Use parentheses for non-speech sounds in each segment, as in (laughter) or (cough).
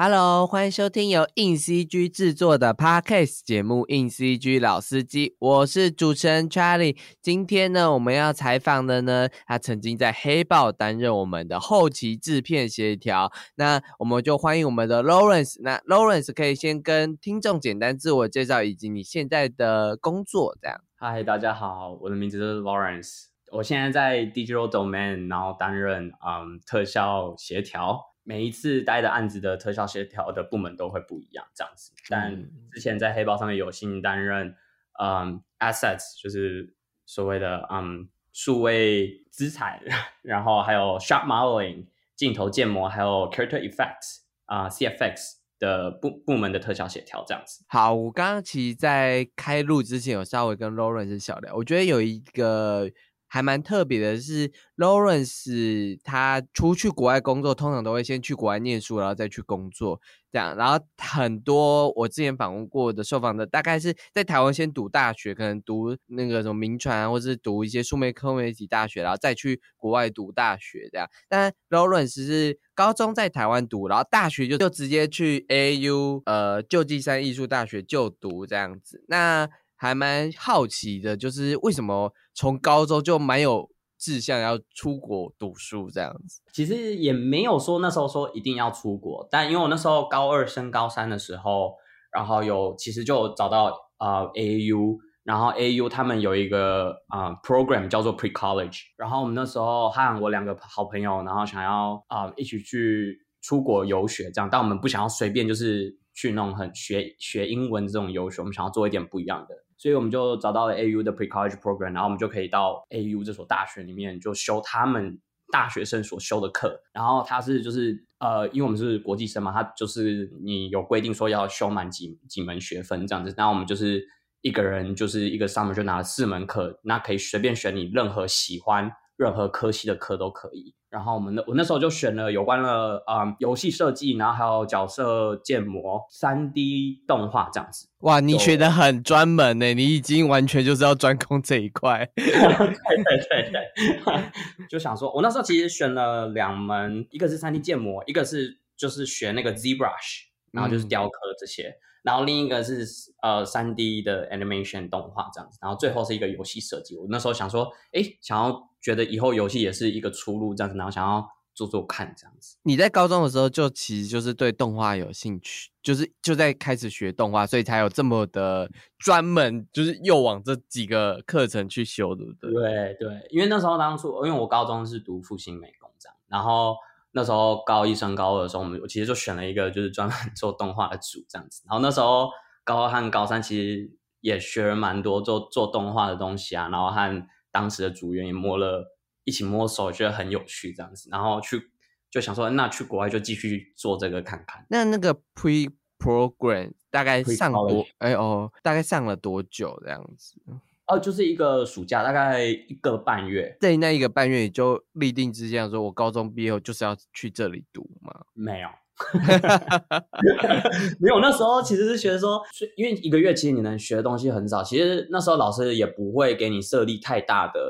Hello，欢迎收听由硬 CG 制作的 Podcast 节目《硬 CG 老司机》，我是主持人 Charlie。今天呢，我们要采访的呢，他曾经在黑豹担任我们的后期制片协调。那我们就欢迎我们的 Lawrence。那 Lawrence 可以先跟听众简单自我介绍，以及你现在的工作这样。嗨，大家好，我的名字是 Lawrence，我现在在 Digital Domain，然后担任嗯特效协调。每一次待的案子的特效协调的部门都会不一样，这样子。但之前在黑豹上面有幸担任，嗯，assets 就是所谓的嗯数位资产，(laughs) 然后还有 shot modeling 镜头建模，还有 character effects 啊 CFX 的部部门的特效协调这样子。好，我刚刚其实，在开录之前有稍微跟 Lawrence 小聊，我觉得有一个。还蛮特别的是，Lawrence 他出去国外工作，通常都会先去国外念书，然后再去工作，这样。然后很多我之前访问过的受访的，大概是在台湾先读大学，可能读那个什么名传，或是读一些数媒科媒体大学，然后再去国外读大学这样。但 Lawrence 是高中在台湾读，然后大学就就直接去 AU 呃旧金山艺术大学就读这样子。那还蛮好奇的，就是为什么从高中就蛮有志向要出国读书这样子？其实也没有说那时候说一定要出国，但因为我那时候高二升高三的时候，然后有其实就找到啊 AU，然后 AU 他们有一个啊 program 叫做 Pre College，然后我们那时候和我两个好朋友，然后想要啊一起去出国游学这样，但我们不想要随便就是去那种很学学英文这种游学，我们想要做一点不一样的。所以我们就找到了 AU 的 Pre College Program，然后我们就可以到 AU 这所大学里面就修他们大学生所修的课。然后他是就是呃，因为我们是国际生嘛，他就是你有规定说要修满几几门学分这样子。那我们就是一个人就是一个 summer 就拿了四门课，那可以随便选你任何喜欢任何科系的课都可以。然后我们的我那时候就选了有关了啊游戏设计，然后还有角色建模、三 D 动画这样子。哇，你学的很专门呢，你已经完全就是要专攻这一块。对对对对，(laughs) 就想说，我那时候其实选了两门，一个是三 D 建模，一个是就是学那个 ZBrush，然后就是雕刻这些。然后另一个是呃三 D 的 animation 动画这样子，然后最后是一个游戏设计。我那时候想说，哎，想要觉得以后游戏也是一个出路这样子，然后想要做做看这样子。你在高中的时候就其实就是对动画有兴趣，就是就在开始学动画，所以才有这么的专门，就是又往这几个课程去修，对不对？对对，因为那时候当初因为我高中是读复兴美工这样，然后。那时候高一升高二的时候，我们我其实就选了一个就是专门做动画的组这样子。然后那时候高二和高三其实也学了蛮多做做动画的东西啊，然后和当时的组员也摸了一起摸手，觉得很有趣这样子。然后去就想说，那去国外就继续做这个看看。那那个 pre program 大概上多哎哦，大概上了多久这样子？哦，就是一个暑假，大概一个半月。在那一个半月，你就立定志向，说我高中毕业后就是要去这里读吗？没有，(laughs) 没有。那时候其实是觉得说，因为一个月其实你能学的东西很少。其实那时候老师也不会给你设立太大的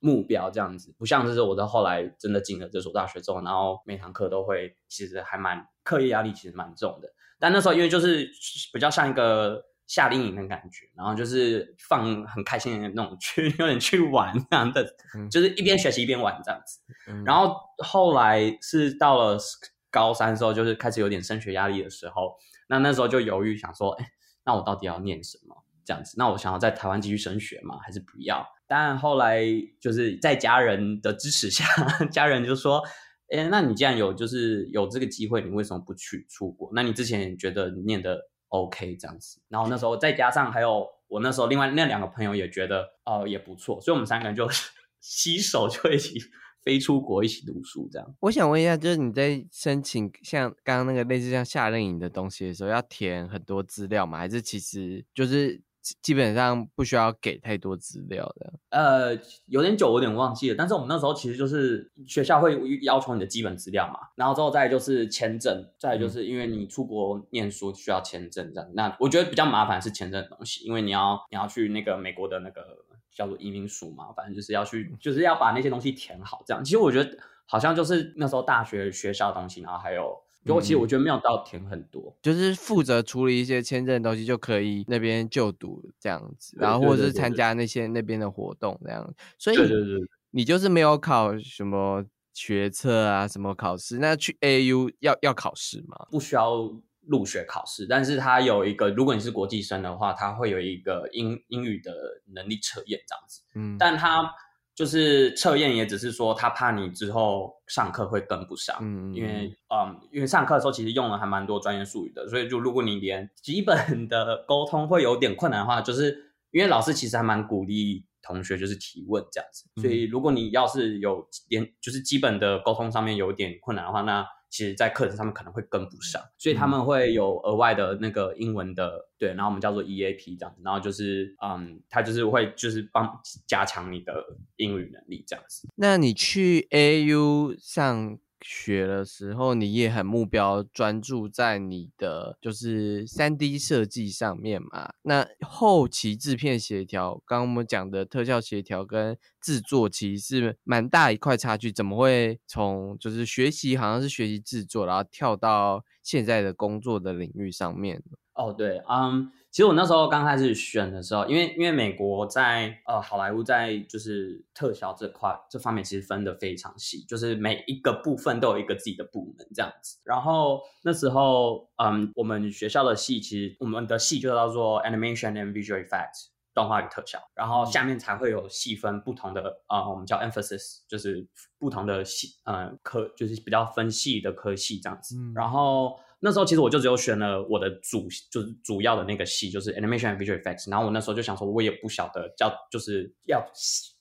目标，这样子不像就是我在后来真的进了这所大学之后，然后每堂课都会其实还蛮课业压力其实蛮重的。但那时候因为就是比较像一个。夏令营的感觉，然后就是放很开心的那种去，(laughs) 有点去玩这样的，就是一边学习一边玩这样子。然后后来是到了高三时候，就是开始有点升学压力的时候，那那时候就犹豫想说，哎，那我到底要念什么这样子？那我想要在台湾继续升学吗？还是不要？但后来就是在家人的支持下，(laughs) 家人就说，哎，那你既然有就是有这个机会，你为什么不去出国？那你之前觉得念的？OK，这样子，然后那时候再加上还有我那时候另外那两个朋友也觉得呃也不错，所以我们三个人就 (laughs) 携手就一起飞出国一起读书这样。我想问一下，就是你在申请像刚刚那个类似像夏令营的东西的时候，要填很多资料吗？还是其实就是？基本上不需要给太多资料的。呃，有点久，有点忘记了。但是我们那时候其实就是学校会要求你的基本资料嘛，然后之后再就是签证，再就是因为你出国念书需要签证这样。那我觉得比较麻烦是签证的东西，因为你要你要去那个美国的那个叫做移民署嘛，反正就是要去，就是要把那些东西填好这样。其实我觉得好像就是那时候大学学校的东西，然后还有。就其实我觉得没有到填很多，就是负责处理一些签证的东西就可以那边就读这样子，然后或者是参加那些那边的活动这样。所以你就是没有考什么学测啊，什么考试？那去 AU 要要考试吗？不需要入学考试，但是它有一个，如果你是国际生的话，它会有一个英英语的能力测验这样子。嗯，但它就是测验，也只是说他怕你之后上课会跟不上，嗯，因为嗯，因为上课的时候其实用了还蛮多专业术语的，所以就如果你连基本的沟通会有点困难的话，就是因为老师其实还蛮鼓励同学就是提问这样子，所以如果你要是有连就是基本的沟通上面有点困难的话，那其实，在课程上面可能会跟不上，所以他们会有额外的那个英文的，对，然后我们叫做 EAP 这样子，然后就是，嗯，他就是会就是帮加强你的英语能力这样子。那你去 AU 上学的时候，你也很目标专注在你的就是三 D 设计上面嘛？那后期制片协调，刚刚我们讲的特效协调跟制作，其实是蛮大一块差距。怎么会从就是学习好像是学习制作，然后跳到现在的工作的领域上面？哦，对，嗯，其实我那时候刚开始选的时候，因为因为美国在呃好莱坞在就是特效这块这方面其实分的非常细，就是每一个部分都有一个自己的部门这样子。然后那时候，嗯，我们学校的系其实我们的系就叫做 Animation and Visual Effects。动画与特效，然后下面才会有细分不同的啊、呃，我们叫 emphasis，就是不同的系呃科，就是比较分系的科系这样子。嗯然后那时候其实我就只有选了我的主，就是主要的那个系，就是 animation and visual effects。然后我那时候就想说，我也不晓得叫就是要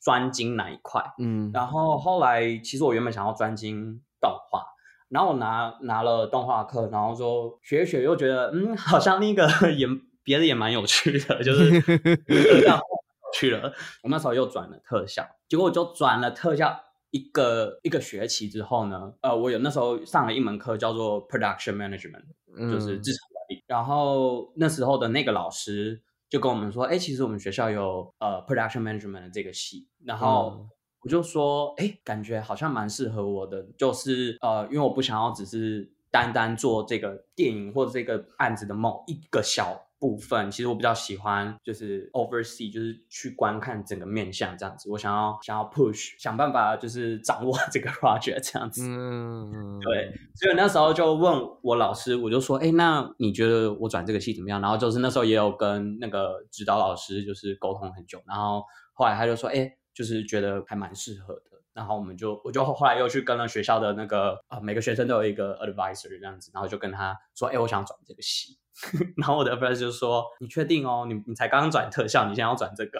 专精哪一块。嗯，然后后来其实我原本想要专精动画，然后我拿拿了动画课，然后说学一学，又觉得嗯，好像那个 (laughs) 也别的也蛮有趣的，就是特效有趣了。我那时候又转了特效，结果我就转了特效一个一个学期之后呢，呃，我有那时候上了一门课叫做 production management，就是嗯制成管理。然后那时候的那个老师就跟我们说，哎，其实我们学校有呃 production management 的这个系，然后。嗯我就说，哎，感觉好像蛮适合我的，就是呃，因为我不想要只是单单做这个电影或者这个案子的某一个小部分，其实我比较喜欢就是 oversee，就是去观看整个面向这样子。我想要想要 push，想办法就是掌握这个 (laughs) project 这样子。嗯，对，所以那时候就问我老师，我就说，哎，那你觉得我转这个系怎么样？然后就是那时候也有跟那个指导老师就是沟通很久，然后后来他就说，哎，就是觉得还蛮适合的。然后我们就，我就后来又去跟了学校的那个啊、呃，每个学生都有一个 advisor 这样子，然后就跟他说，哎，我想转这个系。然后我的 advisor 就说，你确定哦？你你才刚刚转特效，你现在要转这个？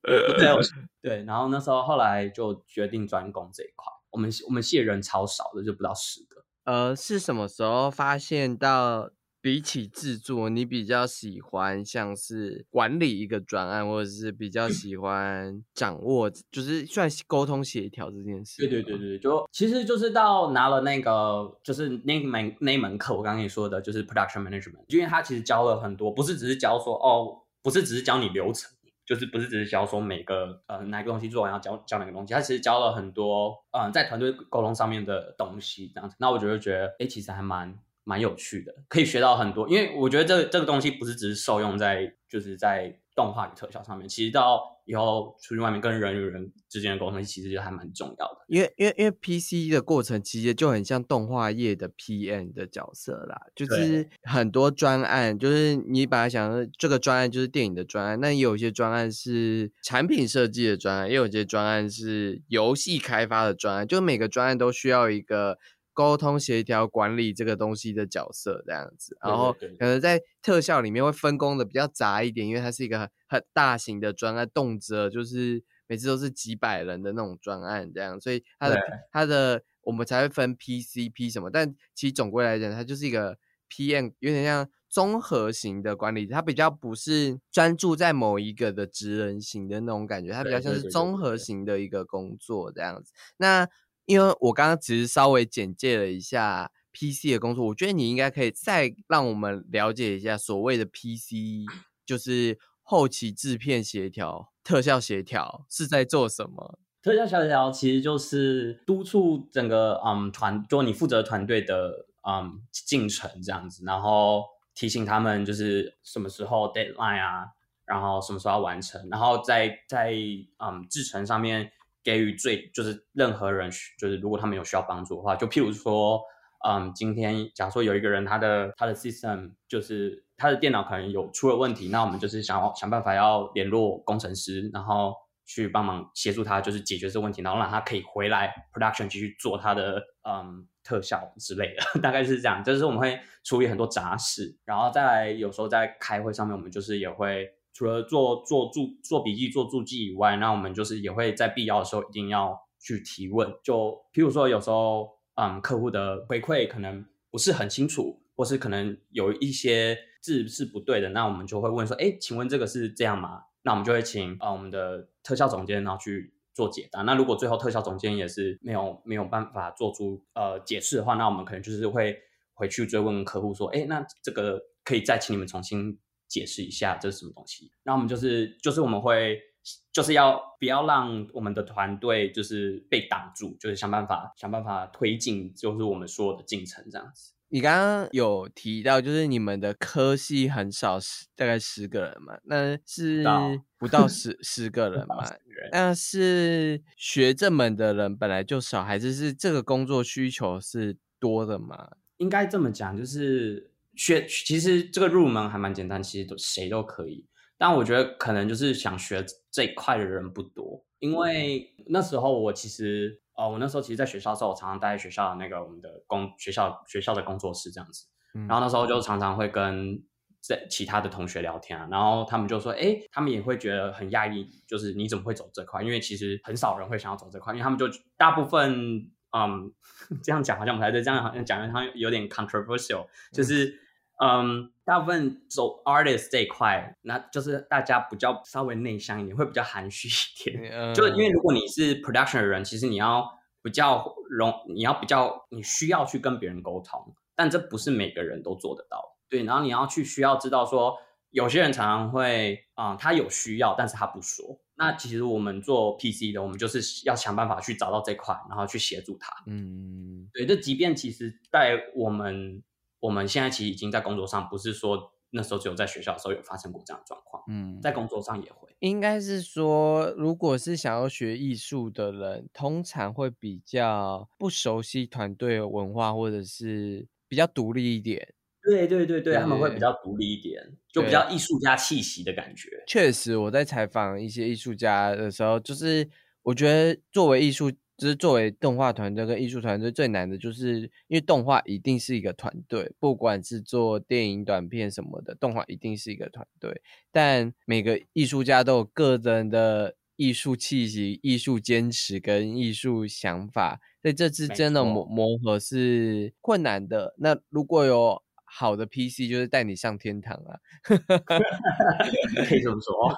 (laughs) 对，我对。然后那时候后来就决定专攻这一块。我们我们系人超少的，就不到十个。呃，是什么时候发现到比起制作，你比较喜欢像是管理一个专案，或者是比较喜欢掌握，就是算沟通协调这件事？对对对对，就其实就是到拿了那个就是那门那门课，我刚刚跟你说的，就是 production management，因为他其实教了很多，不是只是教说哦，不是只是教你流程。就是不是只是教说每个呃哪个东西做完要教教哪个东西，他其实教了很多嗯、呃、在团队沟通上面的东西这样子。那我就会觉得哎其实还蛮蛮有趣的，可以学到很多。因为我觉得这这个东西不是只是受用在就是在动画与特效上面，其实到以后出去外面跟人与人之间的沟通，其实就还蛮重要的。因为因为因为 PC 的过程其实就很像动画业的 PM 的角色啦，就是很多专案，就是你把它想成这个专案就是电影的专案，那也有一些专案是产品设计的专案，也有一些专案是游戏开发的专案，就每个专案都需要一个。沟通协调管理这个东西的角色这样子，然后可能在特效里面会分工的比较杂一点，因为它是一个很很大型的专案，动辄就是每次都是几百人的那种专案这样，所以它的它的我们才会分 PCP 什么，但其实总归来讲，它就是一个 PM，有点像综合型的管理，它比较不是专注在某一个的职人型的那种感觉，它比较像是综合型的一个工作这样子。那因为我刚刚只是稍微简介了一下 PC 的工作，我觉得你应该可以再让我们了解一下所谓的 PC，就是后期制片协调、特效协调是在做什么。特效协调其实就是督促整个嗯团，就你负责团队的嗯进程这样子，然后提醒他们就是什么时候 deadline 啊，然后什么时候要完成，然后在在嗯制程上面给予最就是任何人就是如果他们有需要帮助的话，就譬如说。嗯，今天假如说有一个人他的他的 system 就是他的电脑可能有出了问题，那我们就是想要想办法要联络工程师，然后去帮忙协助他，就是解决这个问题，然后让他可以回来 production 继续做他的嗯特效之类的，(laughs) 大概是这样。就是我们会处理很多杂事，然后再来有时候在开会上面，我们就是也会除了做做注做笔记做注记以外，那我们就是也会在必要的时候一定要去提问，就譬如说有时候。嗯，客户的回馈可能不是很清楚，或是可能有一些字是不对的，那我们就会问说，哎，请问这个是这样吗？那我们就会请啊我们的特效总监然后去做解答。那如果最后特效总监也是没有没有办法做出呃解释的话，那我们可能就是会回去追问客户说，哎，那这个可以再请你们重新解释一下这是什么东西？那我们就是就是我们会。就是要不要让我们的团队就是被挡住，就是想办法想办法推进，就是我们所有的进程这样子。你刚刚有提到，就是你们的科系很少，十大概十个人嘛？那是不到 (laughs) 十十个人嘛？那是学这门的人本来就少，还是是这个工作需求是多的嘛？应该这么讲，就是学其实这个入门还蛮简单，其实都谁都可以。但我觉得可能就是想学这一块的人不多，因为那时候我其实，哦，我那时候其实，在学校的时候，我常常待在学校的那个我们的工学校学校的工作室这样子，然后那时候就常常会跟在其他的同学聊天啊，然后他们就说，哎，他们也会觉得很讶异，就是你怎么会走这块？因为其实很少人会想要走这块，因为他们就大部分，嗯，(laughs) 这样讲好像不太对，这样好像讲的好像有点 controversial，就是。嗯，大部分走 artist 这一块，那就是大家比较稍微内向一点，会比较含蓄一点。(laughs) 就因为如果你是 production 的人，其实你要比较容，你要比较，你需要去跟别人沟通，但这不是每个人都做得到。对，然后你要去需要知道说，有些人常常会啊，他有需要，但是他不说。那其实我们做 PC 的，我们就是要想办法去找到这块，然后去协助他。嗯，对，这即便其实在我们。我们现在其实已经在工作上，不是说那时候只有在学校的时候有发生过这样的状况，嗯，在工作上也会。应该是说，如果是想要学艺术的人，通常会比较不熟悉团队文化，或者是比较独立一点。对对对对，他们会比较独立一点，就比较艺术家气息的感觉。确实，我在采访一些艺术家的时候，就是我觉得作为艺术。就是作为动画团队跟艺术团队最难的，就是因为动画一定是一个团队，不管是做电影短片什么的，动画一定是一个团队。但每个艺术家都有个人的艺术气息、艺术坚持跟艺术想法，所以这之间的磨磨合是困难的。那如果有好的 PC，就是带你上天堂啊！(laughs) 可以这么说，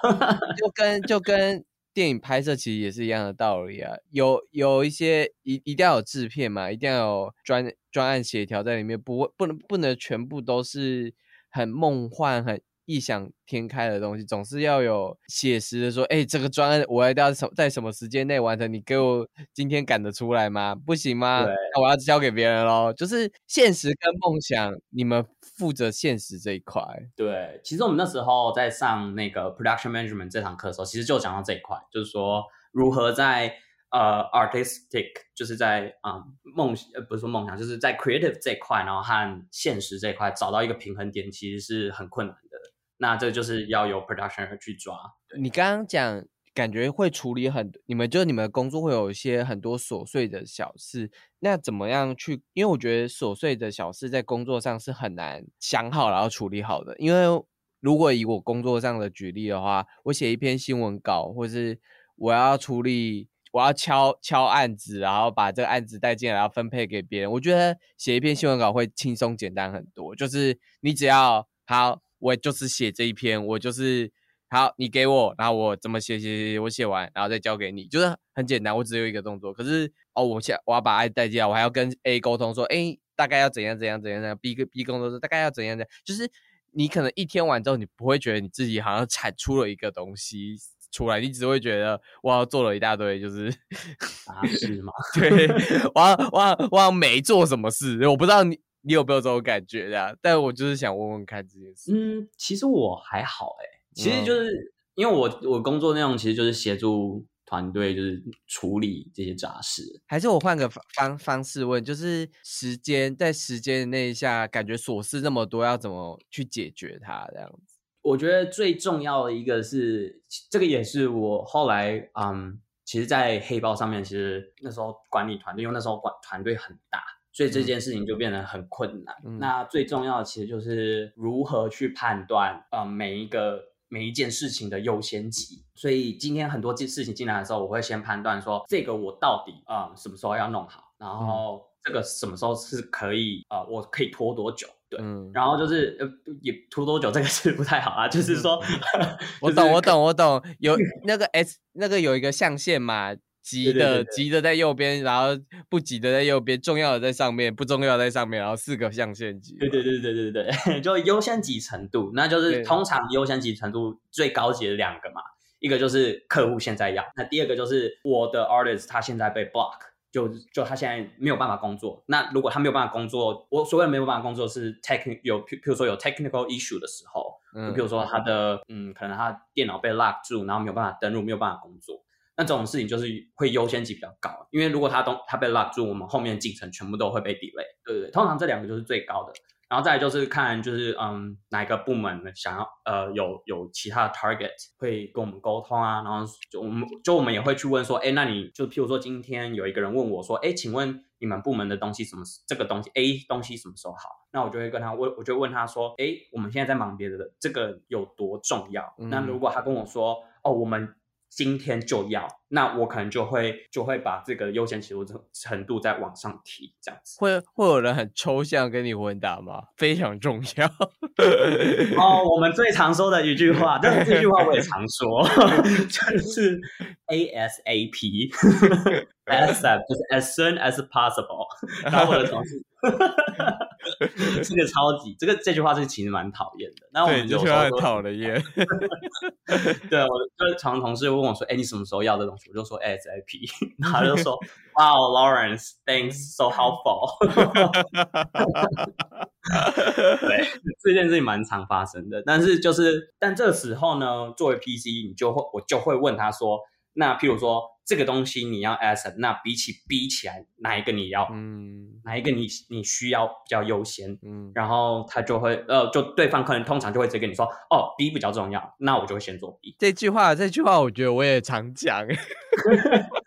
就 (laughs) 跟就跟。电影拍摄其实也是一样的道理啊，有有一些一一定要有制片嘛，一定要有专专案协调在里面，不不能不能全部都是很梦幻很。异想天开的东西，总是要有写实的说，哎，这个专案我一定要什在什么时间内完成？你给我今天赶得出来吗？不行吗？那我要交给别人喽。就是现实跟梦想，你们负责现实这一块。对，其实我们那时候在上那个 production management 这堂课的时候，其实就讲到这一块，就是说如何在呃 artistic，就是在啊梦呃不是说梦想，就是在 creative 这一块，然后和现实这一块找到一个平衡点，其实是很困难的。那这就是要由 production 去抓。你刚刚讲，感觉会处理很，你们就你们的工作会有一些很多琐碎的小事。那怎么样去？因为我觉得琐碎的小事在工作上是很难想好然后处理好的。因为如果以我工作上的举例的话，我写一篇新闻稿，或是我要处理，我要敲敲案子，然后把这个案子带进来，然后分配给别人。我觉得写一篇新闻稿会轻松简单很多，就是你只要好。我就是写这一篇，我就是好，你给我，然后我怎么写写写，我写完，然后再交给你，就是很简单，我只有一个动作。可是哦，我现我要把 I 带进来，我还要跟 A 沟通说，哎，大概要怎样怎样怎样怎样，B 个 B 工作说大概要怎样怎样，就是你可能一天完之后，你不会觉得你自己好像产出了一个东西出来，你只会觉得哇，做了一大堆，就是啊，是吗？(laughs) 对，我我我没做什么事，我不知道你。你有没有这种感觉呀？但我就是想问问看这件事。嗯，其实我还好哎，其实就是因为我我工作内容其实就是协助团队，就是处理这些杂事。还是我换个方方式问，就是时间在时间那一下，感觉琐事那么多，要怎么去解决它？这样子，我觉得最重要的一个是，这个也是我后来嗯。其实，在黑豹上面，其实那时候管理团队，因为那时候管团队很大，所以这件事情就变得很困难。那最重要的，其实就是如何去判断，呃，每一个每一件事情的优先级。所以今天很多件事情进来的时候，我会先判断说，这个我到底啊什么时候要弄好，然后这个什么时候是可以啊，我可以拖多久。对，然后就是呃，也拖多久这个是不太好啊。就是说，(laughs) 我懂，我懂，我懂。有那个 S，那个有一个象限嘛，急的急的在右边，然后不急的在右边，重要的在上面，不重要在上面，然后四个象限级。对对对对对对，(laughs) 就优先级程度，那就是通常优先级程度最高级的两个嘛，一个就是客户现在要，那第二个就是我的 artist 他现在被 block。就就他现在没有办法工作，那如果他没有办法工作，我所谓的没有办法工作是 tech 有，譬如说有 technical issue 的时候，嗯，比如说他的嗯，可能他电脑被 lock 住，然后没有办法登录，没有办法工作，那这种事情就是会优先级比较高，因为如果他东他被 lock 住，我们后面进程全部都会被 delay，对对对，通常这两个就是最高的。然后再就是看，就是嗯，哪一个部门想要呃有有其他的 target 会跟我们沟通啊，然后就我们就我们也会去问说，哎，那你就譬如说今天有一个人问我说，哎，请问你们部门的东西什么这个东西 A 东西什么时候好？那我就会跟他问，我就问他说，哎，我们现在在忙别的，这个有多重要？那如果他跟我说，哦，我们。今天就要，那我可能就会就会把这个优先级程程度再往上提，这样子。会会有人很抽象跟你问答吗？(laughs) 非常重要。(laughs) 哦，我们最常说的一句话，但是这句话我也常说，(laughs) 就是 ASAP，ASAP 就是 as soon as possible。然后我的同事。(laughs) 这个超级，这个这句话是其实蛮讨厌的。那我们有时候讨了厌。(laughs) 对，我就常同事问我说：“哎，你什么时候要这东西？”我就说：“ASAP。”然后他就说：“Wow, Lawrence, thanks, so helpful。(laughs) ”对，这件事情蛮常发生的。但是就是，但这时候呢，作为 PC，你就会我就会问他说：“那譬如说。”这个东西你要 as，那比起 B 起来，哪一个你要？嗯，哪一个你你需要比较优先？嗯，然后他就会呃，就对方可能通常就会直接跟你说，哦，B 比较重要，那我就会先做 B。这句话，这句话，我觉得我也常讲。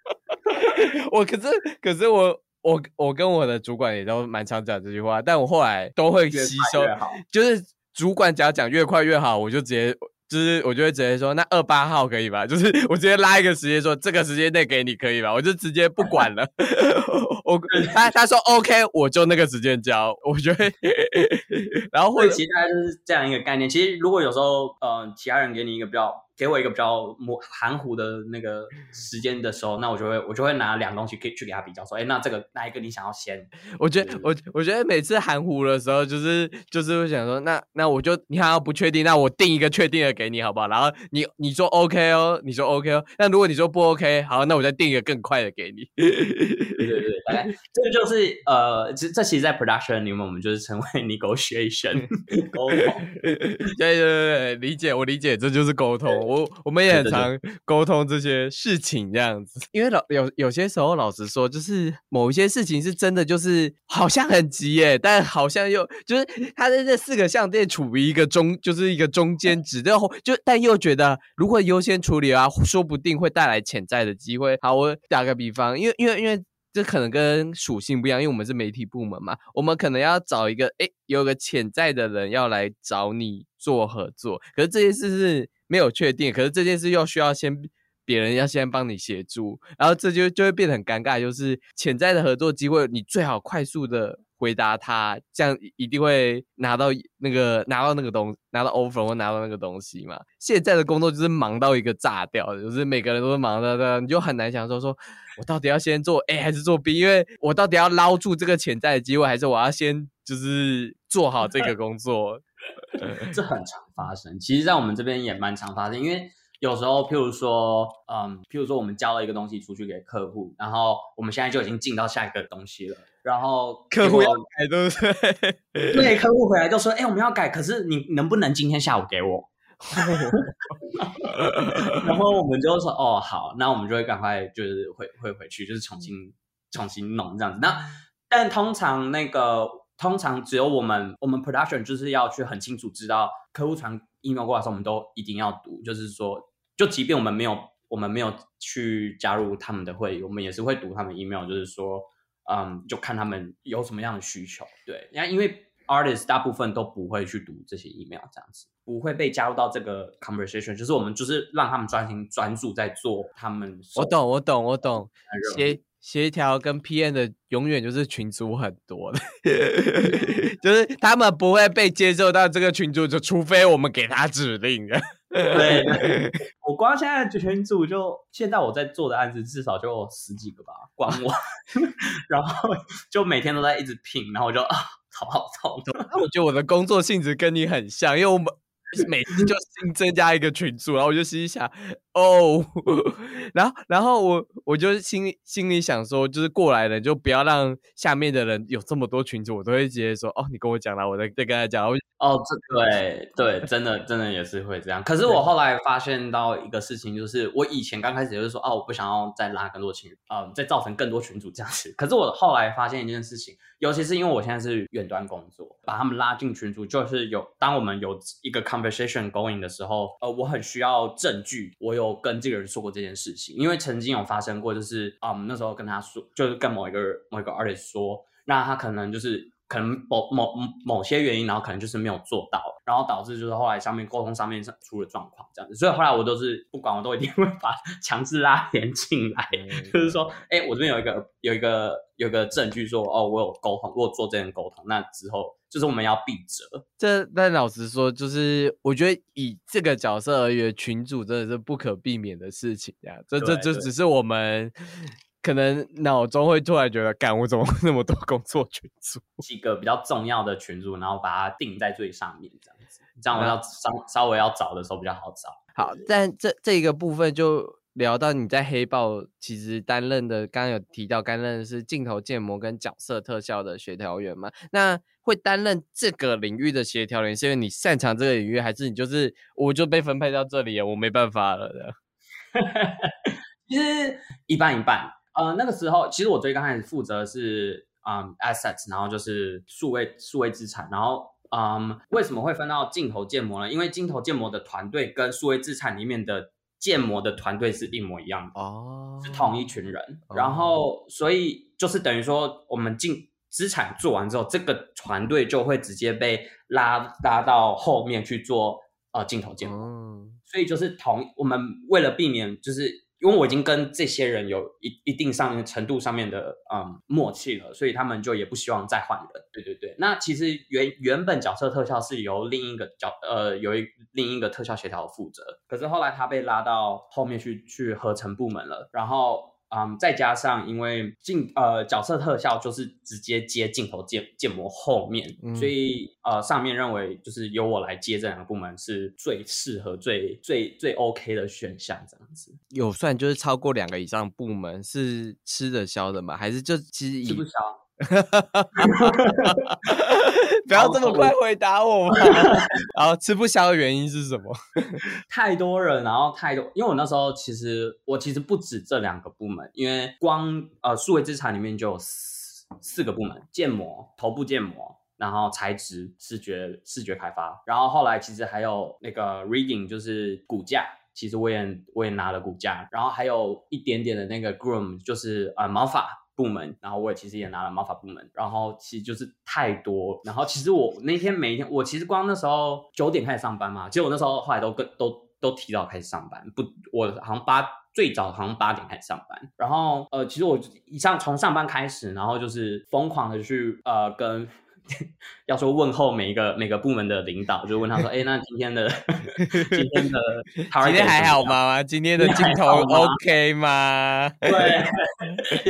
(laughs) 我可是可是我我我跟我的主管也都蛮常讲这句话，但我后来都会吸收，就是主管只要讲越快越好，我就直接。就是我就会直接说，那二八号可以吧？就是我直接拉一个时间说，这个时间内给你可以吧？我就直接不管了。(laughs) 我他他说 OK，我就那个时间交。我觉得，然后或者其他就是这样一个概念。其实如果有时候，呃，其他人给你一个比较。给我一个比较模含糊的那个时间的时候，那我就会我就会拿两东西可以去给他比较，说，哎，那这个哪一个你想要先？我觉得我我觉得每次含糊的时候，就是就是会想说，那那我就你还要不确定，那我定一个确定的给你好不好？然后你你说 OK 哦，你说 OK 哦，那如果你说不 OK，好，那我再定一个更快的给你。对对对，大概这个就是呃，这这其实，在 production 里面，我们就是称为 negotiation (laughs) 沟通。(laughs) 对对对，理解我理解，这就是沟通。我我们也很常沟通这些事情这样子，因为老有有些时候，老实说，就是某一些事情是真的，就是好像很急耶，但好像又就是他在这四个项链处于一个中，就是一个中间值，然后就但又觉得如果优先处理啊，说不定会带来潜在的机会。好，我打个比方，因为因为因为。这可能跟属性不一样，因为我们是媒体部门嘛，我们可能要找一个，哎，有个潜在的人要来找你做合作，可是这件事是没有确定，可是这件事又需要先别人要先帮你协助，然后这就就会变得很尴尬，就是潜在的合作机会，你最好快速的。回答他，这样一定会拿到那个拿到那个东拿到 offer 或拿到那个东西嘛？现在的工作就是忙到一个炸掉，就是每个人都是忙的，的，你就很难想说说我到底要先做 A 还是做 B？因为我到底要捞住这个潜在的机会，还是我要先就是做好这个工作？这很常发生，其实，在我们这边也蛮常发生，因为有时候，譬如说，嗯，譬如说我们交了一个东西出去给客户，然后我们现在就已经进到下一个东西了，然后 (laughs) 客户要改对不对？对客户回来就说，哎、我们要改，可是你能不能今天下午给我？(laughs) 然后我们就说，哦，好，那我们就会赶快就是会会回去，就是重新重新弄这样子。那但通常那个通常只有我们我们 production 就是要去很清楚知道客户传 email 过来的时候，我们都一定要读，就是说，就即便我们没有我们没有去加入他们的会议，我们也是会读他们 email，就是说，嗯，就看他们有什么样的需求。对，那因为 artist 大部分都不会去读这些 email，这样子不会被加入到这个 conversation，就是我们就是让他们专心专注在做他们我懂，我懂，我懂。协协调跟 PM 的永远就是群组很多的，(laughs) 就是他们不会被接受到这个群组，就除非我们给他指令。的对，(laughs) 我光现在群组就现在我在做的案子至少就有十几个吧，光我，(laughs) 然后就每天都在一直拼，然后我就啊，好好痛。那我觉得我的工作性质跟你很像，因为我们每次就新增加一个群组，然后我就心里想，哦，(laughs) 然后然后我我就心里心里想说，就是过来人就不要让下面的人有这么多群组，我都会直接说，哦，你跟我讲了，我再再跟他讲，我哦，这对对，真的真的也是会这样。可是我后来发现到一个事情，就是我以前刚开始就是说，哦，我不想要再拉更多群，嗯，再造成更多群组这样子。可是我后来发现一件事情，尤其是因为我现在是远端工作，把他们拉进群组，就是有当我们有一个 conversation going 的时候，呃，我很需要证据，我有跟这个人说过这件事情，因为曾经有发生过，就是啊、嗯，那时候跟他说，就是跟某一个某一个 artist 说，那他可能就是。可能某某某些原因，然后可能就是没有做到，然后导致就是后来上面沟通上面出了状况这样子，所以后来我都是不管我都一定会把强制拉 (laughs) 人进来，就是说，哎，我这边有一个有一个有一个证据说，哦，我有沟通，我有做这件沟通，那之后就是我们要避责。这但老实说，就是我觉得以这个角色而言，群主真的是不可避免的事情呀。这这这只是我们可能脑中会突然觉得，干我怎么会那么多工作群组？几个比较重要的群组，然后把它定在最上面，这样子，这样我要稍稍微要找的时候比较好找。好，但这这一个部分就聊到你在黑豹其实担任的，刚刚有提到担任的是镜头建模跟角色特效的协调员嘛？那会担任这个领域的协调员，是因为你擅长这个领域，还是你就是我就被分配到这里了，我没办法了的？(laughs) 其实一半一半。呃，那个时候其实我最刚开始负责的是嗯 assets，然后就是数位数位资产，然后嗯为什么会分到镜头建模呢？因为镜头建模的团队跟数位资产里面的建模的团队是一模一样的，哦，是同一群人。哦然后所以就是等于说我们进资产做完之后，这个团队就会直接被拉拉到后面去做呃镜头建模。哦，所以就是同我们为了避免，就是因为我已经跟这些人有一一定上程度上面的嗯默契了，所以他们就也不希望再换人。对对对，那其实原原本角色特效是由另一个角呃有一另一个特效协调负责，可是后来他被拉到后面去去合成部门了，然后。嗯，再加上因为镜呃角色特效就是直接接镜头建建模后面，嗯所以呃上面认为就是由我来接这两个部门是最适合、最最最 OK 的选项，这样子有算就是超过两个以上部门是吃得消的吗？还是就其实以吃不消。(laughs) 不要这么快回答我嘛。(laughs) 然后吃不消的原因是什么？(laughs) 太多人，然后太多，因为我那时候其实我其实不止这两个部门，因为光呃数位资产里面就有四四个部门：建模、头部建模，然后材质、视觉视觉开发，然后后来其实还有那个 rigging，就是骨架。其实我也我也拿了骨架，然后还有一点点的那个 groom，就是呃毛发部门，然后我也其实也拿了毛发部门，然后其实就是太多，然后其实我那天每一天，我其实光那时候九点开始上班嘛，结果那时候后来都跟都都提早开始上班，不，我好像八最早好像八点开始上班，然后呃，其实我一上从上班开始，然后就是疯狂的去呃跟 (laughs) 要说问候每一个每个部门的领导，就问他说：“哎，那今天的 (laughs) (laughs) 今天的今天还好吗？今天的镜头 OK 吗？”对，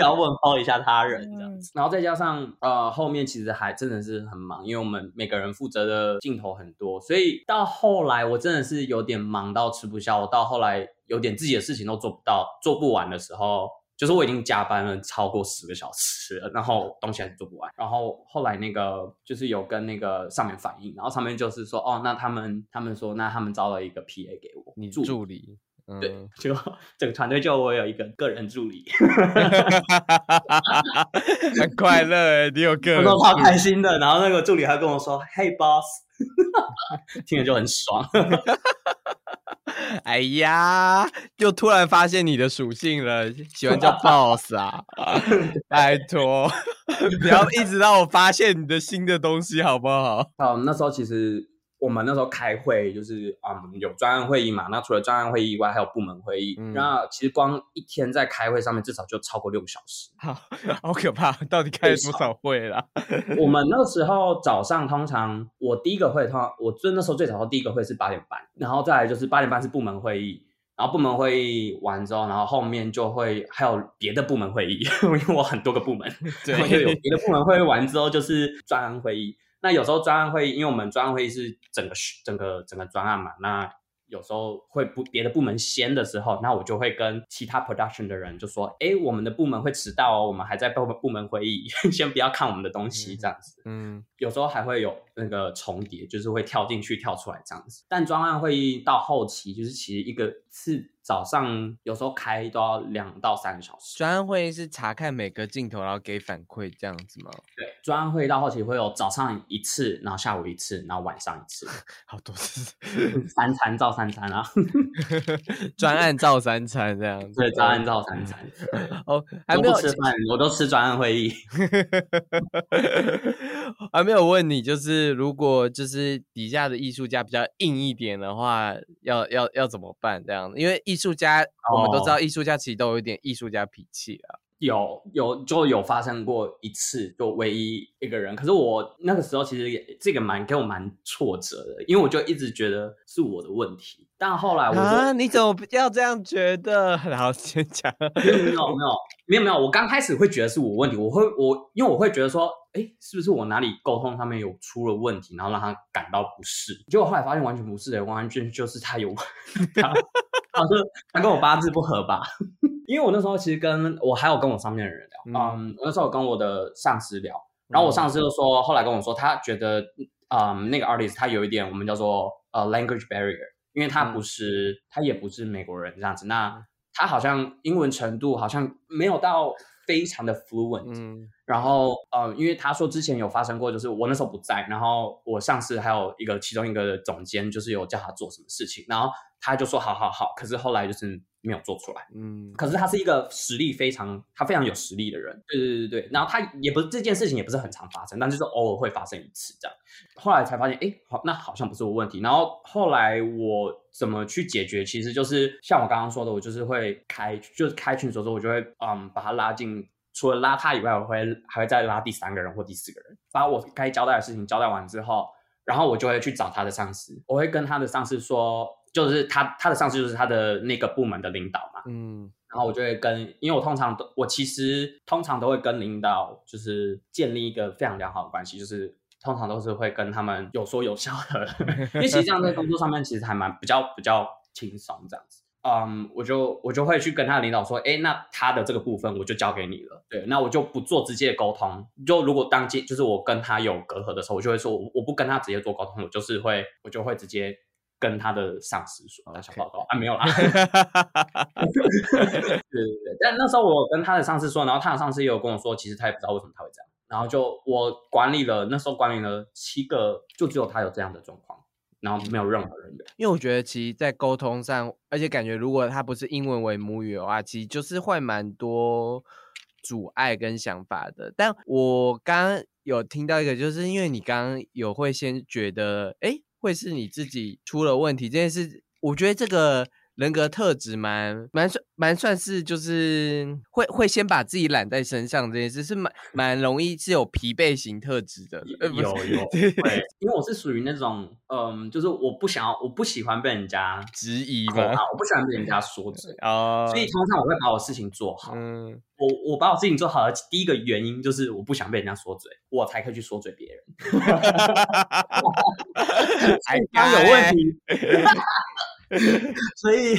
要问候一下他人这样子。然后再加上呃，后面其实还真的是很忙，因为我们每个人负责的镜头很多，所以到后来我真的是有点忙到吃不消。我到后来有点自己的事情都做不到、做不完的时候。就是我已经加班了超过十个小时，然后东西还是做不完。然后后来那个就是有跟那个上面反映，然后上面就是说，哦，那他们他们说，那他们招了一个 PA 给我，你助理，对，就整个团队就我有一个个人助理，(laughs) 很快乐，你有个人，我超开心的。然后那个助理还跟我说，Hey boss，(laughs) 听着就很爽。(laughs) (laughs) 哎呀，就突然发现你的属性了，喜欢叫 (laughs) boss 啊！(laughs) 拜托，不要一直让我发现你的新的东西，好不好？好，那时候其实。我们那时候开会就是啊，有专案会议嘛。那除了专案会议以外，还有部门会议。那其实光一天在开会上面，至少就超过六个小时。好，好可怕！到底开了多少会啦？(laughs) 我们那时候早上通常我第一个会，通常我最那时候最早的第一个会是八点半，然后再来就是八点半是部门会议，然后部门会议完之后，然后后面就会还有别的部门会议，(laughs) 因为我很多个部门，对，有别的部门会议完之后就是专案会议。那有时候专案会议，因为我们专案会议是整个整个整个专案嘛，那有时候会不别的部门先的时候，那我就会跟其他 production 的人就说，哎，我们的部门会迟到哦，我们还在部部门会议，(laughs) 先不要看我们的东西这样子。嗯，有时候还会有那个重叠，就是会跳进去跳出来这样子。但专案会议到后期，就是其实一个次。早上有时候开都要两到三个小时。专案会议是查看每个镜头，然后给反馈这样子吗？对，专案会议到后期会有早上一次，然后下午一次，然后晚上一次，(laughs) 好多次，(laughs) 三餐照三餐啊，(laughs) 专案照三餐这样。对，专案照三餐。哦，还没有吃饭，我都吃专案会议。还没有问你，就是如果就是底下的艺术家比较硬一点的话，要要要怎么办？这样，因为艺术家我们都知道，艺术家其实都有一点艺术家脾气啊。有有就有发生过一次，就唯一一个人。可是我那个时候其实也这个蛮给我蛮挫折的，因为我就一直觉得是我的问题。但后来我啊，你怎么要这样觉得？(laughs) 然后先讲，没有没有没有没有，我刚开始会觉得是我问题，我会我因为我会觉得说，哎，是不是我哪里沟通上面有出了问题，然后让他感到不适？结果后来发现完全不是的，完完全就是他有他，他说他跟我八字不合吧？(laughs) 因为我那时候其实跟我还有跟我上面的人聊，嗯，那时候跟我的上司聊，然后我上司就说，后来跟我说，他觉得，嗯，那个 artist 他有一点我们叫做呃 language barrier，因为他不是，他也不是美国人这样子，那他好像英文程度好像没有到非常的 fluent，嗯，然后呃，因为他说之前有发生过，就是我那时候不在，然后我上司还有一个其中一个总监，就是有叫他做什么事情，然后他就说好好好，可是后来就是。没有做出来，嗯，可是他是一个实力非常，他非常有实力的人，对对对对然后他也不是这件事情也不是很常发生，但就是偶尔会发生一次这样。后来才发现，哎，好，那好像不是我问题。然后后来我怎么去解决？其实就是像我刚刚说的，我就是会开，就是开群的时候，我就会嗯把他拉进，除了拉他以外，我会还会再拉第三个人或第四个人，把我该交代的事情交代完之后，然后我就会去找他的上司，我会跟他的上司说。就是他，他的上司就是他的那个部门的领导嘛，嗯，然后我就会跟，因为我通常都，我其实通常都会跟领导就是建立一个非常良好的关系，就是通常都是会跟他们有说有笑的，(laughs) 因为其实这样在工作上面其实还蛮比较比较轻松这样子，嗯，我就我就会去跟他的领导说，哎，那他的这个部分我就交给你了，对，那我就不做直接的沟通，就如果当接就是我跟他有隔阂的时候，我就会说我我不跟他直接做沟通，我就是会我就会直接。跟他的上司说打小报告啊，没有啦。(laughs) 对对对，但那时候我跟他的上司说，然后他的上司也有跟我说，其实他也不知道为什么他会这样。然后就我管理了，那时候管理了七个，就只有他有这样的状况，然后没有任何人的。因为我觉得，其实，在沟通上，而且感觉如果他不是英文为母语的话，其实就是会蛮多阻碍跟想法的。但我刚刚有听到一个，就是因为你刚刚有会先觉得，哎。会是你自己出了问题这件事，我觉得这个人格特质蛮蛮算蛮算是就是会会先把自己揽在身上这件事是蛮蛮容易是有疲惫型特质的，有有对，因为我是属于那种嗯，就是我不想要我不喜欢被人家质疑嘛，我不喜欢被人家说嘴啊，(laughs) 所以通常我会把我事情做好。嗯，我我把我事情做好的第一个原因就是我不想被人家说嘴，我才可以去说嘴别人。(laughs) 当有问题。(laughs) 所以，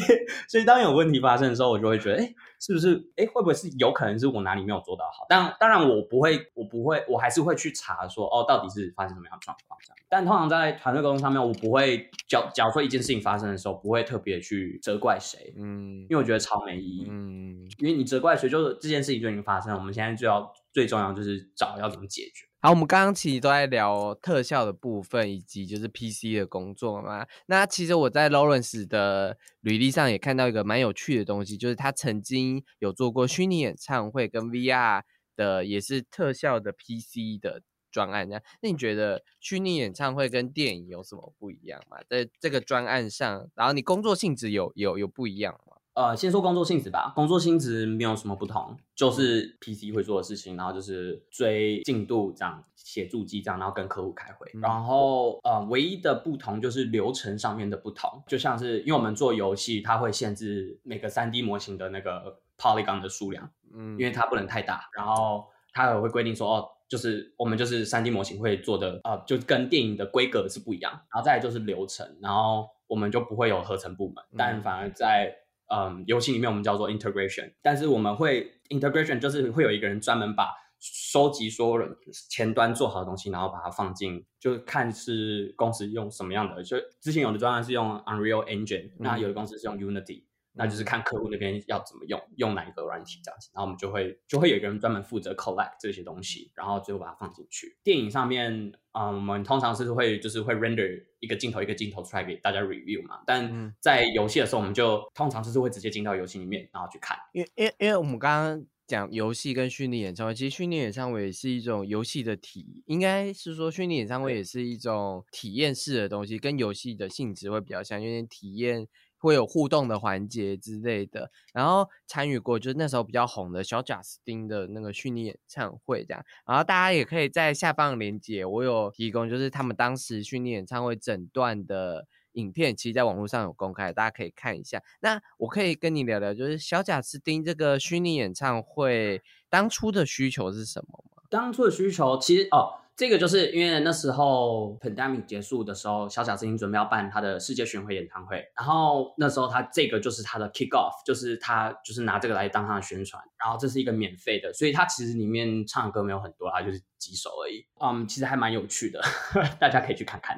所以当有问题发生的时候，我就会觉得，哎，是不是？哎，会不会是有可能是我哪里没有做到好？当当然，我不会，我不会，我还是会去查说，哦，到底是发生什么样的状况这样。但通常在团队沟通上面，我不会，假假如说一件事情发生的时候，不会特别去责怪谁，嗯，因为我觉得超没意义，嗯，因为你责怪谁，就是这件事情就已经发生了。我们现在就要最重要就是找要怎么解决。好，我们刚刚其实都在聊特效的部分，以及就是 PC 的工作嘛。那其实我在 Lawrence 的履历上也看到一个蛮有趣的东西，就是他曾经有做过虚拟演唱会跟 VR 的，也是特效的 PC 的专案。那那你觉得虚拟演唱会跟电影有什么不一样吗？在这个专案上，然后你工作性质有有有不一样吗？呃，先说工作性质吧。工作性质没有什么不同，就是 PC 会做的事情，然后就是追进度这样，写注记这样，然后跟客户开会。然后呃，唯一的不同就是流程上面的不同，就像是因为我们做游戏，它会限制每个三 D 模型的那个 polygon 的数量，嗯，因为它不能太大。然后它也会规定说，哦，就是我们就是三 D 模型会做的，呃，就跟电影的规格是不一样。然后再就是流程，然后我们就不会有合成部门，但反而在嗯，游戏里面我们叫做 integration，但是我们会 integration 就是会有一个人专门把收集所有前端做好的东西，然后把它放进，就是看是公司用什么样的。就之前有的专案是用 Unreal Engine，那有的公司是用 Unity。那就是看客户那边要怎么用，用哪一个软体这样子，然后我们就会就会有一个人专门负责 collect 这些东西，然后最后把它放进去。电影上面，啊，我们通常是会就是会 render 一个镜头一个镜头出来给大家 review 嘛。但在游戏的时候，我们就通常就是会直接进到游戏里面，然后去看。因为因为因为我们刚刚讲游戏跟虚拟演唱会，其实虚拟演唱会也是一种游戏的体，应该是说虚拟演唱会也是一种体验式的东西，跟游戏的性质会比较像，有点体验。会有互动的环节之类的，然后参与过就是那时候比较红的小贾斯汀的那个虚拟演唱会这样，然后大家也可以在下方链接，我有提供，就是他们当时虚拟演唱会整段的影片，其实在网络上有公开，大家可以看一下。那我可以跟你聊聊，就是小贾斯汀这个虚拟演唱会当初的需求是什么吗？当初的需求其实哦。这个就是因为那时候 pandemic 结束的时候，小贾斯汀准备要办他的世界巡回演唱会，然后那时候他这个就是他的 kick off，就是他就是拿这个来当他的宣传，然后这是一个免费的，所以他其实里面唱的歌没有很多，他就是几首而已，嗯，其实还蛮有趣的，(laughs) 大家可以去看看。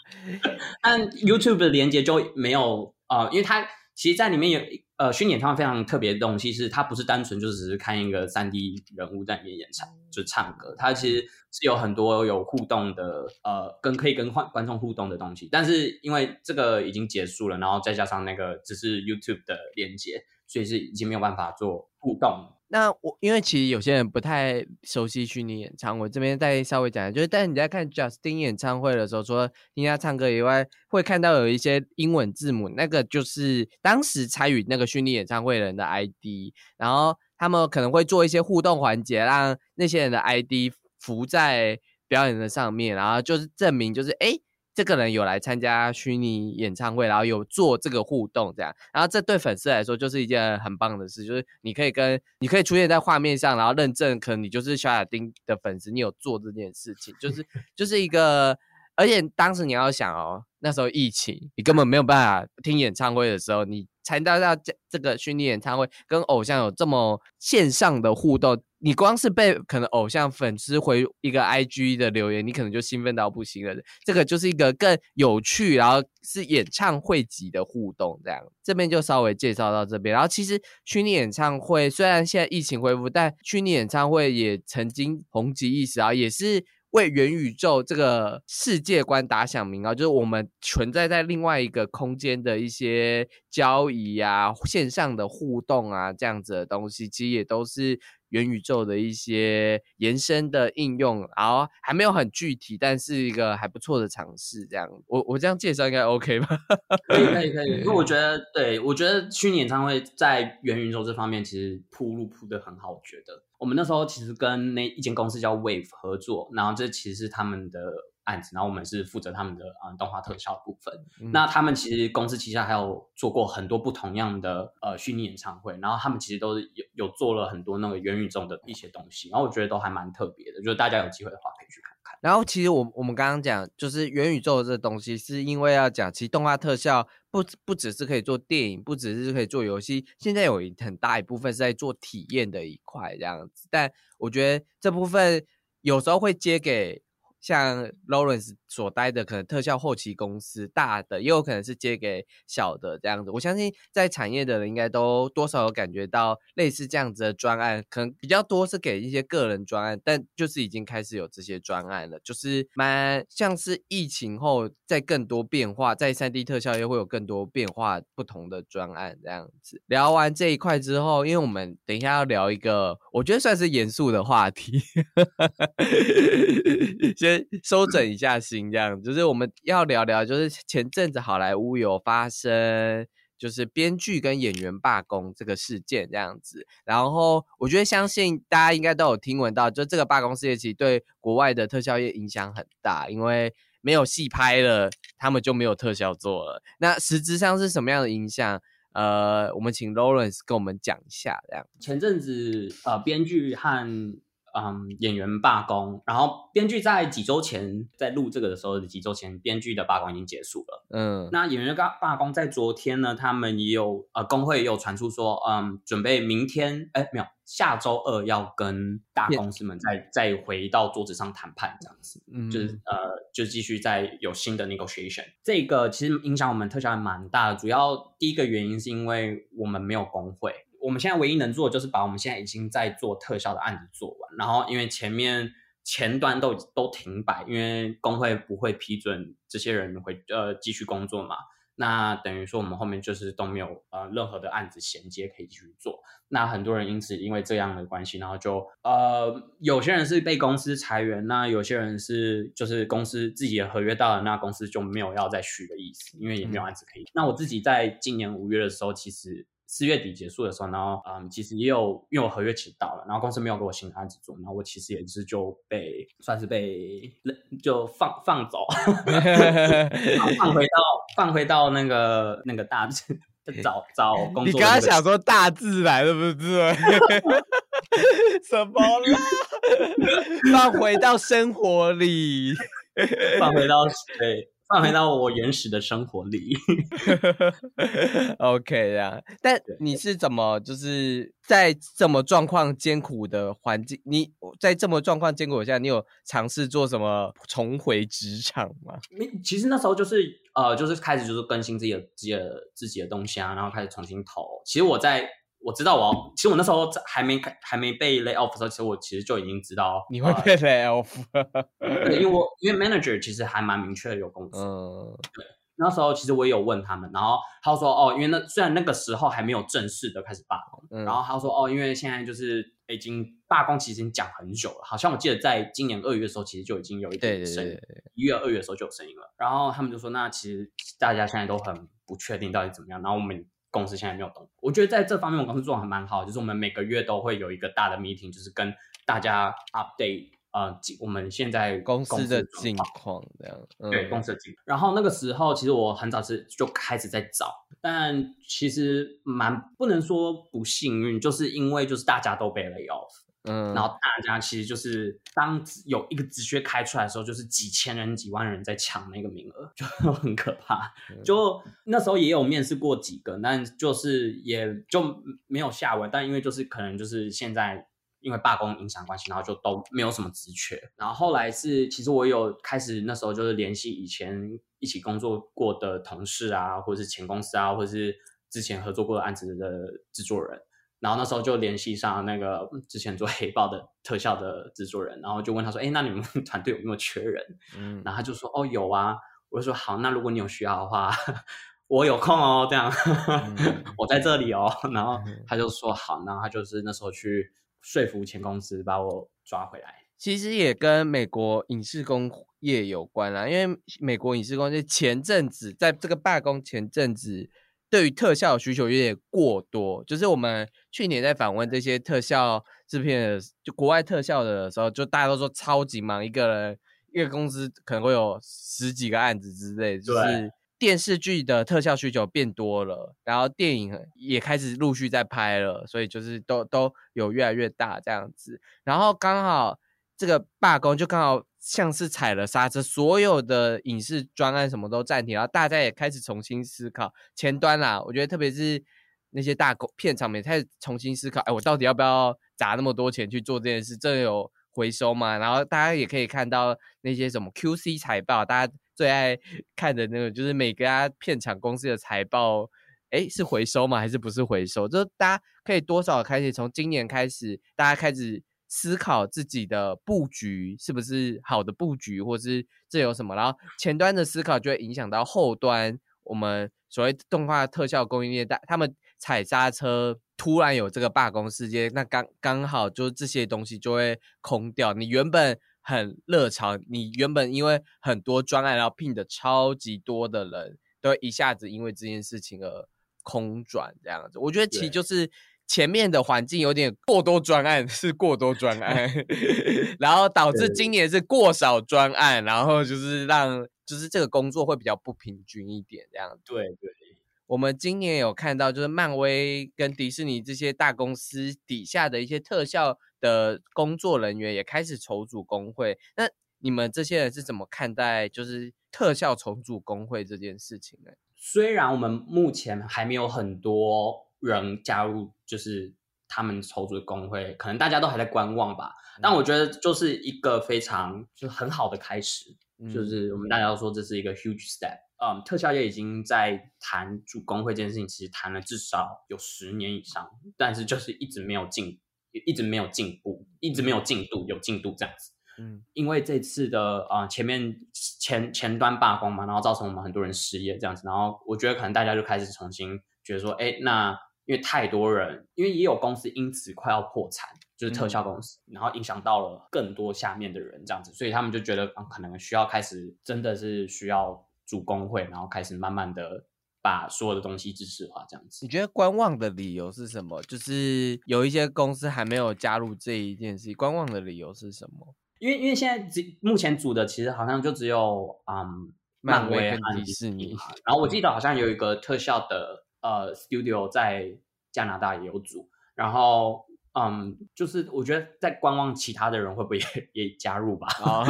(laughs) 但 YouTube 的连接就没有啊，因为它其实在里面有。呃，虚拟演唱会非常特别的东西是，它不是单纯就只是看一个三 D 人物在里面演唱，就唱歌。它其实是有很多有互动的，呃，跟可以跟观观众互动的东西。但是因为这个已经结束了，然后再加上那个只是 YouTube 的连接，所以是已经没有办法做互动。那我因为其实有些人不太熟悉虚拟演唱我，这边再稍微讲，就是但是你在看 Justin 演唱会的时候，说听他唱歌以外，会看到有一些英文字母，那个就是当时参与那个虚拟演唱会人的 ID，然后他们可能会做一些互动环节，让那些人的 ID 浮在表演的上面，然后就是证明就是哎。这个人有来参加虚拟演唱会，然后有做这个互动，这样，然后这对粉丝来说就是一件很棒的事，就是你可以跟你可以出现在画面上，然后认证可能你就是小雅丁的粉丝，你有做这件事情，就 (laughs) 是就是一个，而且当时你要想哦，那时候疫情，你根本没有办法听演唱会的时候，你。参加到这这个虚拟演唱会，跟偶像有这么线上的互动，你光是被可能偶像粉丝回一个 IG 的留言，你可能就兴奋到不行了。这个就是一个更有趣，然后是演唱会级的互动，这样这边就稍微介绍到这边。然后其实虚拟演唱会虽然现在疫情恢复，但虚拟演唱会也曾经红极一时啊，也是。为元宇宙这个世界观打响名啊，就是我们存在在另外一个空间的一些交易啊、线上的互动啊这样子的东西，其实也都是元宇宙的一些延伸的应用，然后还没有很具体，但是一个还不错的尝试。这样，我我这样介绍应该 OK 吧？(laughs) 可以可以可以，因为我觉得，对我觉得虚拟演唱会在元宇宙这方面其实铺路铺的很好。我觉得我们那时候其实跟那一间公司叫 Wave 合作，然后这其实是他们的。案子，然后我们是负责他们的啊动画特效部分。那他们其实公司旗下还有做过很多不同样的呃虚拟演唱会，然后他们其实都是有有做了很多那个元宇宙的一些东西，然后我觉得都还蛮特别的，就是大家有机会的话可以去看看。然后其实我我们刚刚讲就是元宇宙这东西，是因为要讲其实动画特效不不只是可以做电影，不只是可以做游戏，现在有一很大一部分是在做体验的一块这样子。但我觉得这部分有时候会接给。像 Lawrence 所待的可能特效后期公司，大的也有可能是接给小的这样子。我相信在产业的人应该都多少有感觉到类似这样子的专案，可能比较多是给一些个人专案，但就是已经开始有这些专案了，就是蛮像是疫情后在更多变化，在三 D 特效又会有更多变化不同的专案这样子。聊完这一块之后，因为我们等一下要聊一个我觉得算是严肃的话题。(laughs) 先。(laughs) 收整一下心，这样就是我们要聊聊，就是前阵子好莱坞有发生，就是编剧跟演员罢工这个事件这样子。然后我觉得，相信大家应该都有听闻到，就这个罢工事件其实对国外的特效业影响很大，因为没有戏拍了，他们就没有特效做了。那实质上是什么样的影响？呃，我们请 Lawrence 跟我们讲一下，这样。前阵子呃，编剧和嗯，演员罢工，然后编剧在几周前在录这个的时候，几周前编剧的罢工已经结束了。嗯，那演员罢罢工在昨天呢，他们也有呃工会也有传出说，嗯，准备明天哎没有下周二要跟大公司们再再回到桌子上谈判这样子，嗯，就是呃就继续再有新的 negotiation。这个其实影响我们特效还蛮大的，主要第一个原因是因为我们没有工会。我们现在唯一能做的就是把我们现在已经在做特效的案子做完，然后因为前面前端都都停摆，因为工会不会批准这些人回呃继续工作嘛，那等于说我们后面就是都没有呃任何的案子衔接可以继续做，那很多人因此因为这样的关系，然后就呃有些人是被公司裁员，那有些人是就是公司自己的合约到了，那公司就没有要再续的意思，因为也没有案子可以。那我自己在今年五月的时候，其实。四月底结束的时候，然后嗯，其实也有因为我合约期到了，然后公司没有给我新的案子做，然后我其实也是就被算是被就放放走，(laughs) 放回到放回到那个那个大自找找工作。你刚刚想说大自然是不是？(laughs) 什么啦？放回到生活里，放回到对。放回到我原始的生活里，(laughs) OK 呀。但你是怎么就是在这么状况艰苦的环境？你在这么状况艰苦下，你有尝试做什么重回职场吗？你其实那时候就是呃，就是开始就是更新自己的自己的自己的东西啊，然后开始重新投。其实我在。我知道我要，其实我那时候在还没开还没被 lay off 的时候，其实我其实就已经知道你会被 lay off，因为我因为 manager 其实还蛮明确的有工资，嗯，对，那时候其实我也有问他们，然后他说哦，因为那虽然那个时候还没有正式的开始罢工，然后他说哦，因为现在就是已经罢工，其实已经讲很久了，好像我记得在今年二月的时候，其实就已经有一点声音，一月二月的时候就有声音了，然后他们就说那其实大家现在都很不确定到底怎么样，然后我们。公司现在没有动，我觉得在这方面我公司做的还蛮好，就是我们每个月都会有一个大的 meeting，就是跟大家 update 呃，我们现在公司的近况这样。对，公司的近况。然后那个时候其实我很早是就开始在找，但其实蛮不能说不幸运，就是因为就是大家都被 lay off。嗯，然后大家其实就是当有一个职缺开出来的时候，就是几千人、几万人在抢那个名额，就 (laughs) 很可怕。(laughs) 就那时候也有面试过几个，但就是也就没有下文。但因为就是可能就是现在因为罢工影响关系，然后就都没有什么职缺。然后后来是其实我有开始那时候就是联系以前一起工作过的同事啊，或者是前公司啊，或者是之前合作过的案子的制作人。然后那时候就联系上那个之前做黑豹的特效的制作人，然后就问他说：“哎，那你们 (laughs) 团队有没有缺人？”嗯，然后他就说：“哦，有啊。”我就说：“好，那如果你有需要的话，(laughs) 我有空哦，这样，嗯 (laughs) 我在这里哦。然后他就说好，然后他就是那时候去说服前公司把我抓回来。其实也跟美国影视工业有关啦，因为美国影视工业前阵子在这个罢工前阵子，对于特效的需求有点过多。就是我们去年在访问这些特效制片的，就国外特效的时候，就大家都说超级忙，一个人一个公司可能会有十几个案子之类，就是电视剧的特效需求变多了，然后电影也开始陆续在拍了，所以就是都都有越来越大这样子。然后刚好这个罢工就刚好像是踩了刹车，所有的影视专案什么都暂停，然后大家也开始重新思考前端啦。我觉得特别是那些大公片场们也开始重新思考，哎，我到底要不要砸那么多钱去做这件事？这有回收吗？然后大家也可以看到那些什么 QC 财报，大家最爱 (laughs) 看的那个就是每家片场公司的财报。哎，是回收吗？还是不是回收？就大家可以多少开始从今年开始，大家开始思考自己的布局是不是好的布局，或是这有什么？然后前端的思考就会影响到后端，我们所谓动画特效供应链，大他们踩刹车，突然有这个罢工事件，那刚刚好就这些东西就会空掉。你原本很热潮，你原本因为很多专案，然后聘的超级多的人，都一下子因为这件事情而空转这样子。我觉得其实就是前面的环境有点过多专案，是过多专案，(laughs) 然后导致今年是过少专案，然后就是让就是这个工作会比较不平均一点这样子。对对，我们今年有看到，就是漫威跟迪士尼这些大公司底下的一些特效的工作人员也开始筹组工会。那你们这些人是怎么看待就是特效重组工会这件事情呢？虽然我们目前还没有很多人加入，就是他们筹组的工会，可能大家都还在观望吧。但我觉得就是一个非常就是很好的开始，就嗯是我们大家都说这是一个 huge step。嗯，特效业已经在谈组工会这件事情，其实谈了至少有十年以上，但是就是一直没有进，一直没有进步，一直没有进度，有进度这样子。嗯因为这次的啊、呃前面前前端罢工嘛，然后造成我们很多人失业这样子，然后我觉得可能大家就开始重新觉得说，哎，那因为太多人，因为也有公司因此快要破产，就是特效公司，然后影响到了更多下面的人这样子，所以他们就觉得、嗯可能需要开始真的是需要组工会，然后开始慢慢的把所有的东西知识化这样子你。觉得观望的理由是什么？就是有一些公司还没有加入这一件事，观望的理由是什么？因为因为现在只目前组的其实好像就只有嗯漫威跟威和迪士尼然后我记得好像有一个特效的呃 studio 在加拿大也有组，然后嗯就是我觉得在观望其他的人会不会也也加入吧？哦，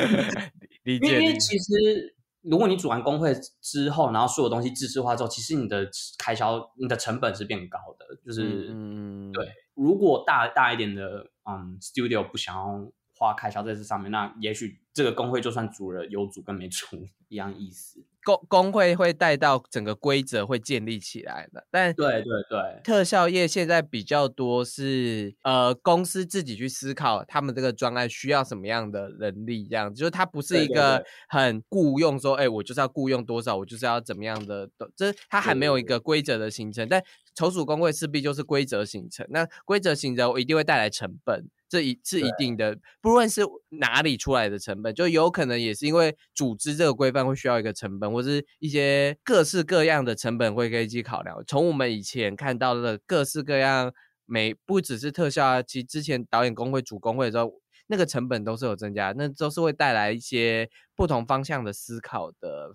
(laughs) 理因为解。因为其实如果你组完工会之后，然后所有东西制式化之后，其实你的开销、你的成本是变高的，就是、嗯，对，如果大大一点的嗯 studio 不想要花开销在这上面，那也许这个工会就算组了，有组跟没组一样意思。工工会会带到整个规则会建立起来的，但对对对。特效业现在比较多是呃公司自己去思考他们这个专案需要什么样的人力，这样子。就是它不是一个。很雇佣说，哎、我就是要雇佣多少，我就是要怎么样的，都这它还没有一个。规则的形成，但筹组工会势必就是规则形成，那规则形成我一定会带来成本。这一是一定的，不论是哪里出来的成本，就有可能也是因为组织这个规范会需要一个成本，或是一些各式各样的成本会可以一起考量。从我们以前看到的各式各样，每不只是特效啊，其实之前导演工会、主工会的时候，那个成本都是有增加，那都是会带来一些不同方向的思考的。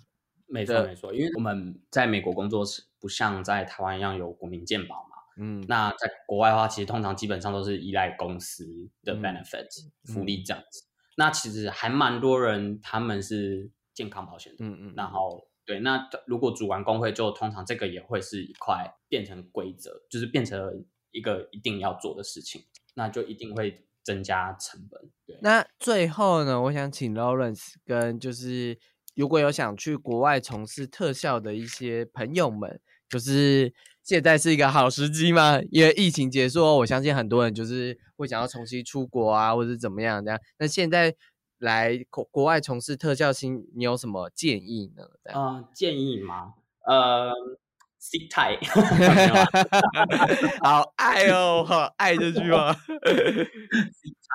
没错没错，因为我们在美国工作是不像在台湾一样有国民健保嘛。嗯，那在国外的话，其实通常基本上都是依赖公司的嗯 benefit、福利这样子。那其实还蛮多人他们是健康保险的，嗯嗯，然后对，那如果组完工会之后，通常这个也会是一块变成规则，就是变成一个一定要做的事情，那就一定会增加成本。对，那最后呢，我想请 Lawrence 跟就是如果有想去国外从事特效的一些朋友们，就是现在是一个好时机嘛？因为疫情结束后，我相信很多人就是会想要重新出国啊，或者怎么样这样。那现在来国国外从事特效新，你有什么建议呢？这样呃，建议吗？呃，sit tight，(laughs) 好爱哦，好爱这句话。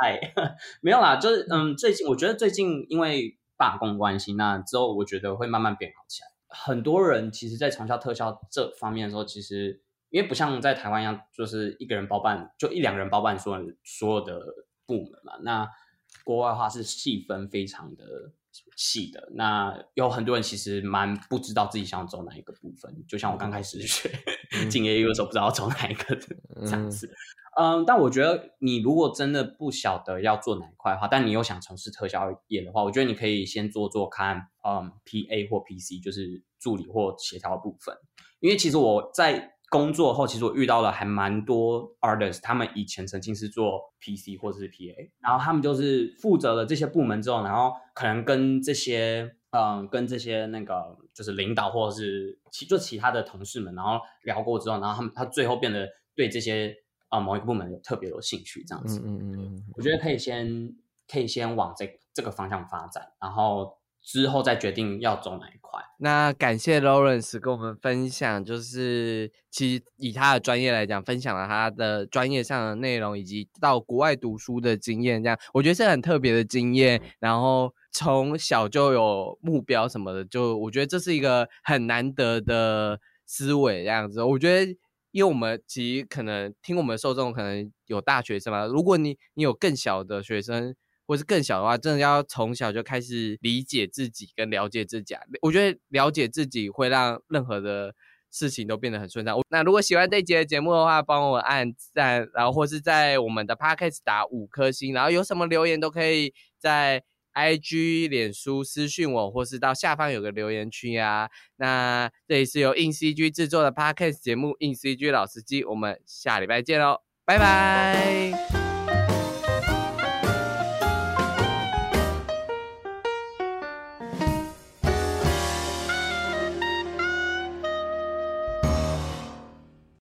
爱 (laughs) 没有啦，就是嗯，最近我觉得最近因为罢工关系，那之后我觉得会慢慢变好起来。很多人其实，在长效特效这方面的时候，其实因为不像在台湾一样，就是一个人包办，就一两个人包办所有所有的部门嘛。那国外的话是细分非常的细的，那有很多人其实蛮不知道自己想走哪一个部分。就像我刚开始学进 A U 的时候，不知道走哪一个这样子。嗯，但我觉得你如果真的不晓得要做哪一块的话，但你又想从事特效业的话，我觉得你可以先做做看，嗯，P A 或 P C，就是助理或协调部分。因为其实我在工作后，其实我遇到了还蛮多 artists，他们以前曾经是做 P C 或者是 P A，然后他们就是负责了这些部门之后，然后可能跟这些，嗯，跟这些那个就是领导或者是其就其他的同事们，然后聊过之后，然后他们他最后变得对这些。啊，某一个部门有特别有兴趣，这样子，嗯嗯嗯，我觉得可以先可以先往这这个方向发展，然后之后再决定要走哪一块。那感谢 Lawrence 跟我们分享，就是其实以他的专业来讲，分享了他的专业上的内容，以及到国外读书的经验，这样我觉得是很特别的经验。然后从小就有目标什么的，就我觉得这是一个很难得的思维，这样子，我觉得。因为我们其实可能听我们的受众可能有大学生嘛，如果你你有更小的学生，或是更小的话，真的要从小就开始理解自己跟了解自己。我觉得了解自己会让任何的事情都变得很顺畅。那如果喜欢这节节目的话，帮我按赞，然后或是在我们的 podcast 打五颗星，然后有什么留言都可以在。I G 脸书私讯我，或是到下方有个留言区啊。那这里是由硬 C G 制作的 Podcast 节目《硬 C G 老司机》，我们下礼拜见喽，拜拜。